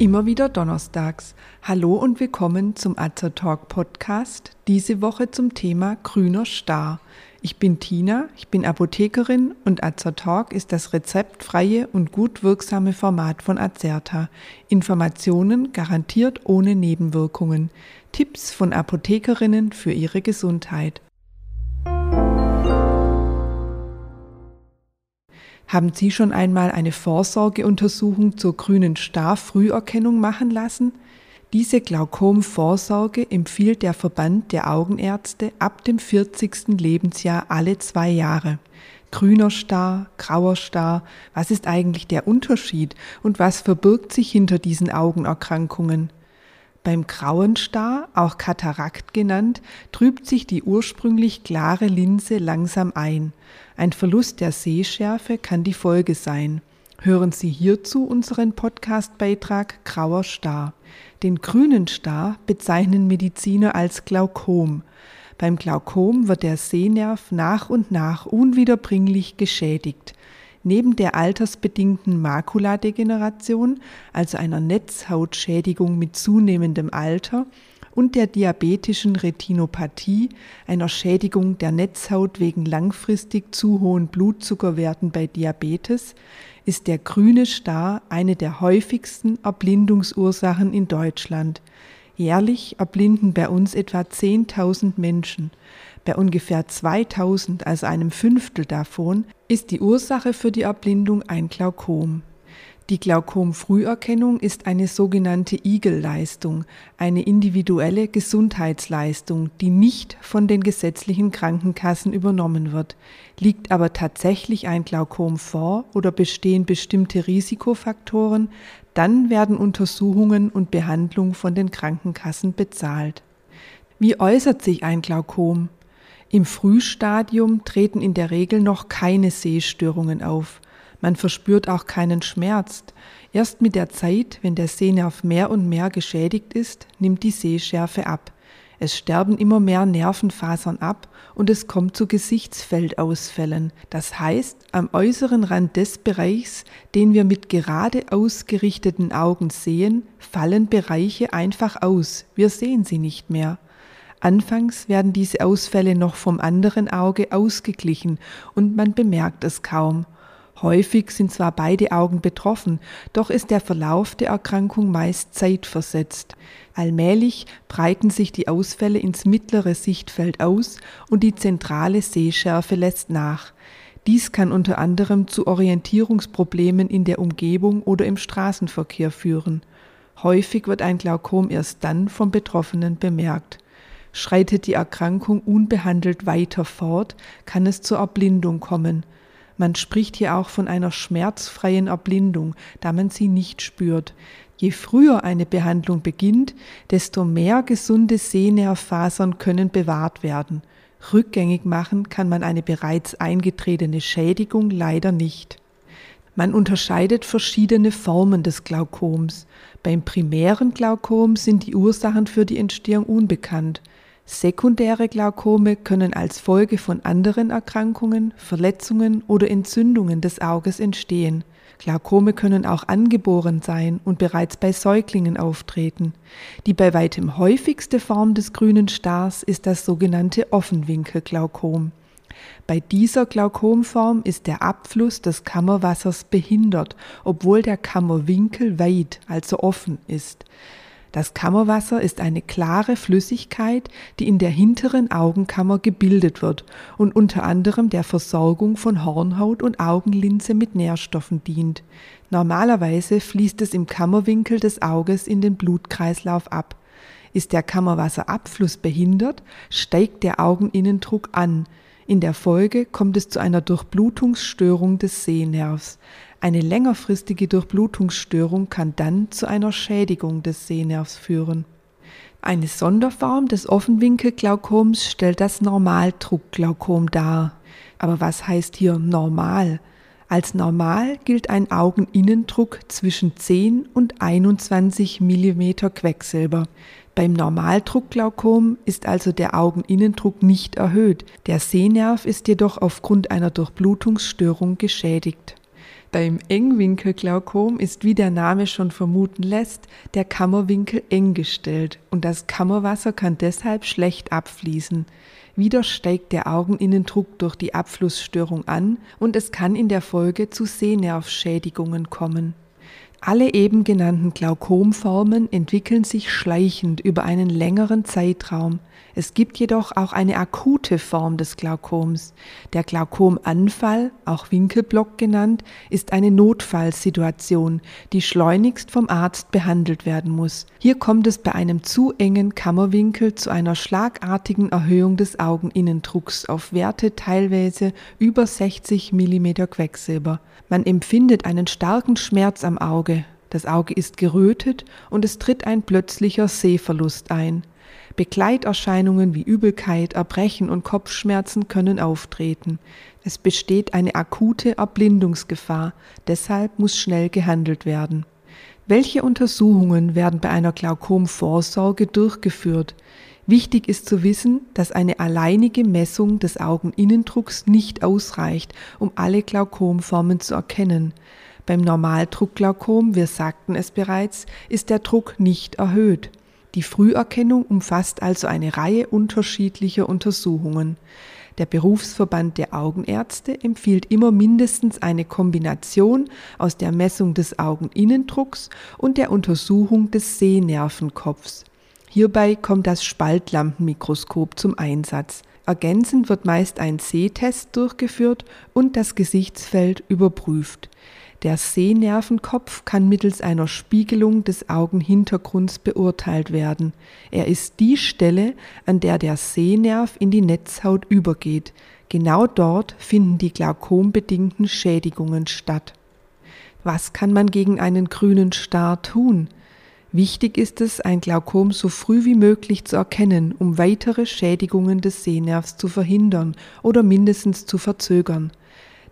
Immer wieder donnerstags. Hallo und willkommen zum Azer Talk Podcast. Diese Woche zum Thema grüner Star. Ich bin Tina, ich bin Apothekerin und Azer Talk ist das rezeptfreie und gut wirksame Format von Azerta. Informationen garantiert ohne Nebenwirkungen. Tipps von Apothekerinnen für ihre Gesundheit. Haben Sie schon einmal eine Vorsorgeuntersuchung zur grünen Star-Früherkennung machen lassen? Diese Glaukom-Vorsorge empfiehlt der Verband der Augenärzte ab dem 40. Lebensjahr alle zwei Jahre. Grüner Star, grauer Star, was ist eigentlich der Unterschied und was verbirgt sich hinter diesen Augenerkrankungen? Beim grauen Star, auch Katarakt genannt, trübt sich die ursprünglich klare Linse langsam ein. Ein Verlust der Sehschärfe kann die Folge sein. Hören Sie hierzu unseren Podcastbeitrag Grauer Star. Den grünen Star bezeichnen Mediziner als Glaukom. Beim Glaukom wird der Sehnerv nach und nach unwiederbringlich geschädigt. Neben der altersbedingten Makuladegeneration, also einer Netzhautschädigung mit zunehmendem Alter, und der diabetischen Retinopathie, einer Schädigung der Netzhaut wegen langfristig zu hohen Blutzuckerwerten bei Diabetes, ist der grüne Star eine der häufigsten Erblindungsursachen in Deutschland. Jährlich erblinden bei uns etwa 10.000 Menschen. Bei ungefähr 2000, also einem Fünftel davon, ist die Ursache für die Erblindung ein Glaukom. Die Glaukom-Früherkennung ist eine sogenannte Igel-Leistung, eine individuelle Gesundheitsleistung, die nicht von den gesetzlichen Krankenkassen übernommen wird. Liegt aber tatsächlich ein Glaukom vor oder bestehen bestimmte Risikofaktoren, dann werden Untersuchungen und Behandlung von den Krankenkassen bezahlt. Wie äußert sich ein Glaukom? Im Frühstadium treten in der Regel noch keine Sehstörungen auf. Man verspürt auch keinen Schmerz. Erst mit der Zeit, wenn der Sehnerv mehr und mehr geschädigt ist, nimmt die Sehschärfe ab. Es sterben immer mehr Nervenfasern ab und es kommt zu Gesichtsfeldausfällen. Das heißt, am äußeren Rand des Bereichs, den wir mit gerade ausgerichteten Augen sehen, fallen Bereiche einfach aus. Wir sehen sie nicht mehr. Anfangs werden diese Ausfälle noch vom anderen Auge ausgeglichen und man bemerkt es kaum. Häufig sind zwar beide Augen betroffen, doch ist der Verlauf der Erkrankung meist zeitversetzt. Allmählich breiten sich die Ausfälle ins mittlere Sichtfeld aus und die zentrale Sehschärfe lässt nach. Dies kann unter anderem zu Orientierungsproblemen in der Umgebung oder im Straßenverkehr führen. Häufig wird ein Glaukom erst dann vom Betroffenen bemerkt. Schreitet die Erkrankung unbehandelt weiter fort, kann es zur Erblindung kommen. Man spricht hier auch von einer schmerzfreien Erblindung, da man sie nicht spürt. Je früher eine Behandlung beginnt, desto mehr gesunde Sehnervfasern können bewahrt werden. Rückgängig machen kann man eine bereits eingetretene Schädigung leider nicht. Man unterscheidet verschiedene Formen des Glaukoms. Beim primären Glaukom sind die Ursachen für die Entstehung unbekannt. Sekundäre Glaukome können als Folge von anderen Erkrankungen, Verletzungen oder Entzündungen des Auges entstehen. Glaukome können auch angeboren sein und bereits bei Säuglingen auftreten. Die bei weitem häufigste Form des grünen Stars ist das sogenannte Offenwinkelglaukom. Bei dieser Glaukomform ist der Abfluss des Kammerwassers behindert, obwohl der Kammerwinkel weit, also offen ist. Das Kammerwasser ist eine klare Flüssigkeit, die in der hinteren Augenkammer gebildet wird und unter anderem der Versorgung von Hornhaut und Augenlinse mit Nährstoffen dient. Normalerweise fließt es im Kammerwinkel des Auges in den Blutkreislauf ab. Ist der Kammerwasserabfluss behindert, steigt der Augeninnendruck an. In der Folge kommt es zu einer Durchblutungsstörung des Sehnervs. Eine längerfristige Durchblutungsstörung kann dann zu einer Schädigung des Sehnervs führen. Eine Sonderform des Offenwinkelglaukoms stellt das Normaldruckglaukom dar. Aber was heißt hier normal? Als normal gilt ein Augeninnendruck zwischen 10 und 21 mm Quecksilber. Beim Normaldruckglaukom ist also der Augeninnendruck nicht erhöht, der Sehnerv ist jedoch aufgrund einer Durchblutungsstörung geschädigt. Beim Engwinkelglaukom ist, wie der Name schon vermuten lässt, der Kammerwinkel eng gestellt und das Kammerwasser kann deshalb schlecht abfließen. Wieder steigt der Augeninnendruck durch die Abflussstörung an und es kann in der Folge zu Sehnervschädigungen kommen. Alle eben genannten Glaukomformen entwickeln sich schleichend über einen längeren Zeitraum. Es gibt jedoch auch eine akute Form des Glaukoms. Der Glaukomanfall, auch Winkelblock genannt, ist eine Notfallsituation, die schleunigst vom Arzt behandelt werden muss. Hier kommt es bei einem zu engen Kammerwinkel zu einer schlagartigen Erhöhung des Augeninnendrucks auf Werte teilweise über 60 mm Quecksilber. Man empfindet einen starken Schmerz am Auge. Das Auge ist gerötet und es tritt ein plötzlicher Sehverlust ein. Begleiterscheinungen wie Übelkeit, Erbrechen und Kopfschmerzen können auftreten. Es besteht eine akute Erblindungsgefahr, deshalb muss schnell gehandelt werden. Welche Untersuchungen werden bei einer Glaukomvorsorge durchgeführt? Wichtig ist zu wissen, dass eine alleinige Messung des Augeninnendrucks nicht ausreicht, um alle Glaukomformen zu erkennen. Beim Normaldruckglaukom, wir sagten es bereits, ist der Druck nicht erhöht. Die Früherkennung umfasst also eine Reihe unterschiedlicher Untersuchungen. Der Berufsverband der Augenärzte empfiehlt immer mindestens eine Kombination aus der Messung des Augeninnendrucks und der Untersuchung des Sehnervenkopfs. Hierbei kommt das Spaltlampenmikroskop zum Einsatz. Ergänzend wird meist ein Sehtest durchgeführt und das Gesichtsfeld überprüft. Der Sehnervenkopf kann mittels einer Spiegelung des Augenhintergrunds beurteilt werden. Er ist die Stelle, an der der Sehnerv in die Netzhaut übergeht. Genau dort finden die glaukombedingten Schädigungen statt. Was kann man gegen einen grünen Star tun? Wichtig ist es, ein Glaukom so früh wie möglich zu erkennen, um weitere Schädigungen des Sehnervs zu verhindern oder mindestens zu verzögern.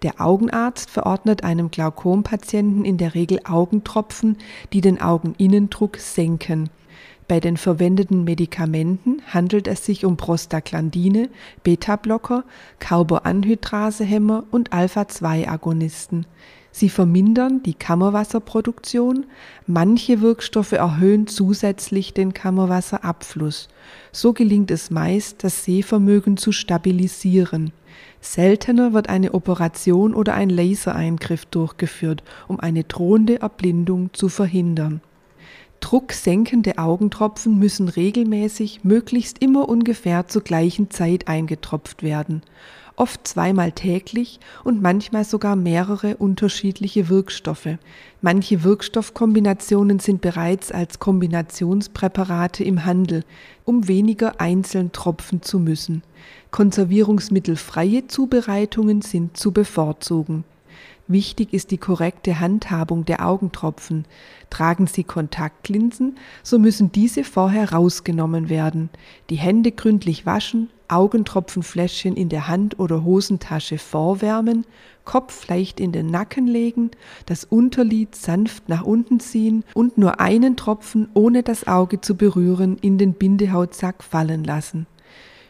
Der Augenarzt verordnet einem Glaukompatienten in der Regel Augentropfen, die den Augeninnendruck senken. Bei den verwendeten Medikamenten handelt es sich um Prostaglandine, Beta-Blocker, Carboanhydrasehemmer und Alpha-2-Agonisten. Sie vermindern die Kammerwasserproduktion, manche Wirkstoffe erhöhen zusätzlich den Kammerwasserabfluss. So gelingt es meist, das Sehvermögen zu stabilisieren. Seltener wird eine Operation oder ein Lasereingriff durchgeführt, um eine drohende Erblindung zu verhindern. Drucksenkende Augentropfen müssen regelmäßig, möglichst immer ungefähr zur gleichen Zeit eingetropft werden oft zweimal täglich und manchmal sogar mehrere unterschiedliche Wirkstoffe. Manche Wirkstoffkombinationen sind bereits als Kombinationspräparate im Handel, um weniger einzeln tropfen zu müssen. Konservierungsmittelfreie Zubereitungen sind zu bevorzugen. Wichtig ist die korrekte Handhabung der Augentropfen. Tragen Sie Kontaktlinsen, so müssen diese vorher rausgenommen werden. Die Hände gründlich waschen, Augentropfenfläschchen in der Hand oder Hosentasche vorwärmen, Kopf leicht in den Nacken legen, das Unterlid sanft nach unten ziehen und nur einen Tropfen, ohne das Auge zu berühren, in den Bindehautsack fallen lassen.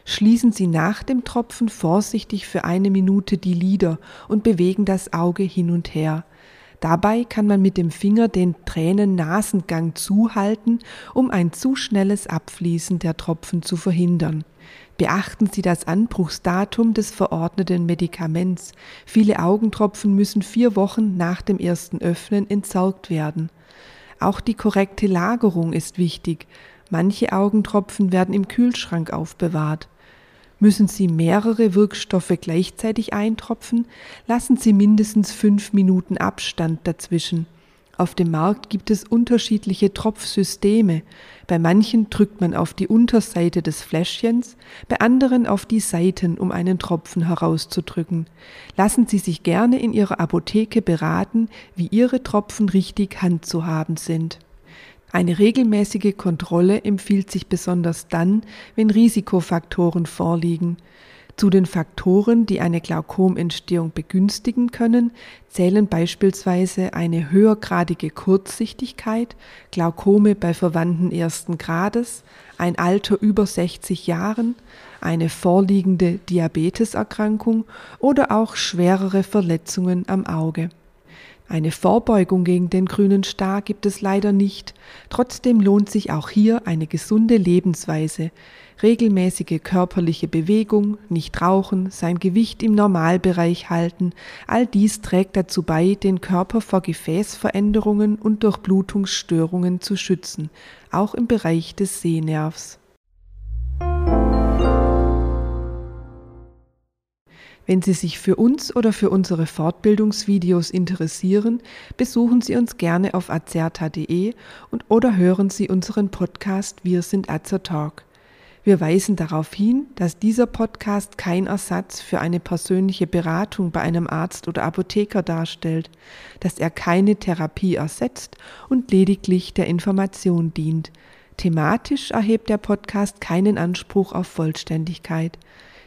Schließen Sie nach dem Tropfen vorsichtig für eine Minute die Lider und bewegen das Auge hin und her. Dabei kann man mit dem Finger den Tränen-Nasengang zuhalten, um ein zu schnelles Abfließen der Tropfen zu verhindern. Beachten Sie das Anbruchsdatum des verordneten Medikaments. Viele Augentropfen müssen vier Wochen nach dem ersten Öffnen entsorgt werden. Auch die korrekte Lagerung ist wichtig. Manche Augentropfen werden im Kühlschrank aufbewahrt. Müssen Sie mehrere Wirkstoffe gleichzeitig eintropfen, lassen Sie mindestens fünf Minuten Abstand dazwischen. Auf dem Markt gibt es unterschiedliche Tropfsysteme. Bei manchen drückt man auf die Unterseite des Fläschchens, bei anderen auf die Seiten, um einen Tropfen herauszudrücken. Lassen Sie sich gerne in Ihrer Apotheke beraten, wie Ihre Tropfen richtig handzuhaben sind. Eine regelmäßige Kontrolle empfiehlt sich besonders dann, wenn Risikofaktoren vorliegen. Zu den Faktoren, die eine Glaukomentstehung begünstigen können, zählen beispielsweise eine höhergradige Kurzsichtigkeit, Glaukome bei Verwandten ersten Grades, ein Alter über 60 Jahren, eine vorliegende Diabeteserkrankung oder auch schwerere Verletzungen am Auge. Eine Vorbeugung gegen den grünen Star gibt es leider nicht. Trotzdem lohnt sich auch hier eine gesunde Lebensweise. Regelmäßige körperliche Bewegung, nicht rauchen, sein Gewicht im Normalbereich halten, all dies trägt dazu bei, den Körper vor Gefäßveränderungen und Durchblutungsstörungen zu schützen, auch im Bereich des Sehnervs. Wenn Sie sich für uns oder für unsere Fortbildungsvideos interessieren, besuchen Sie uns gerne auf azerta.de und oder hören Sie unseren Podcast Wir sind Azertalk. Wir weisen darauf hin, dass dieser Podcast kein Ersatz für eine persönliche Beratung bei einem Arzt oder Apotheker darstellt, dass er keine Therapie ersetzt und lediglich der Information dient. Thematisch erhebt der Podcast keinen Anspruch auf Vollständigkeit.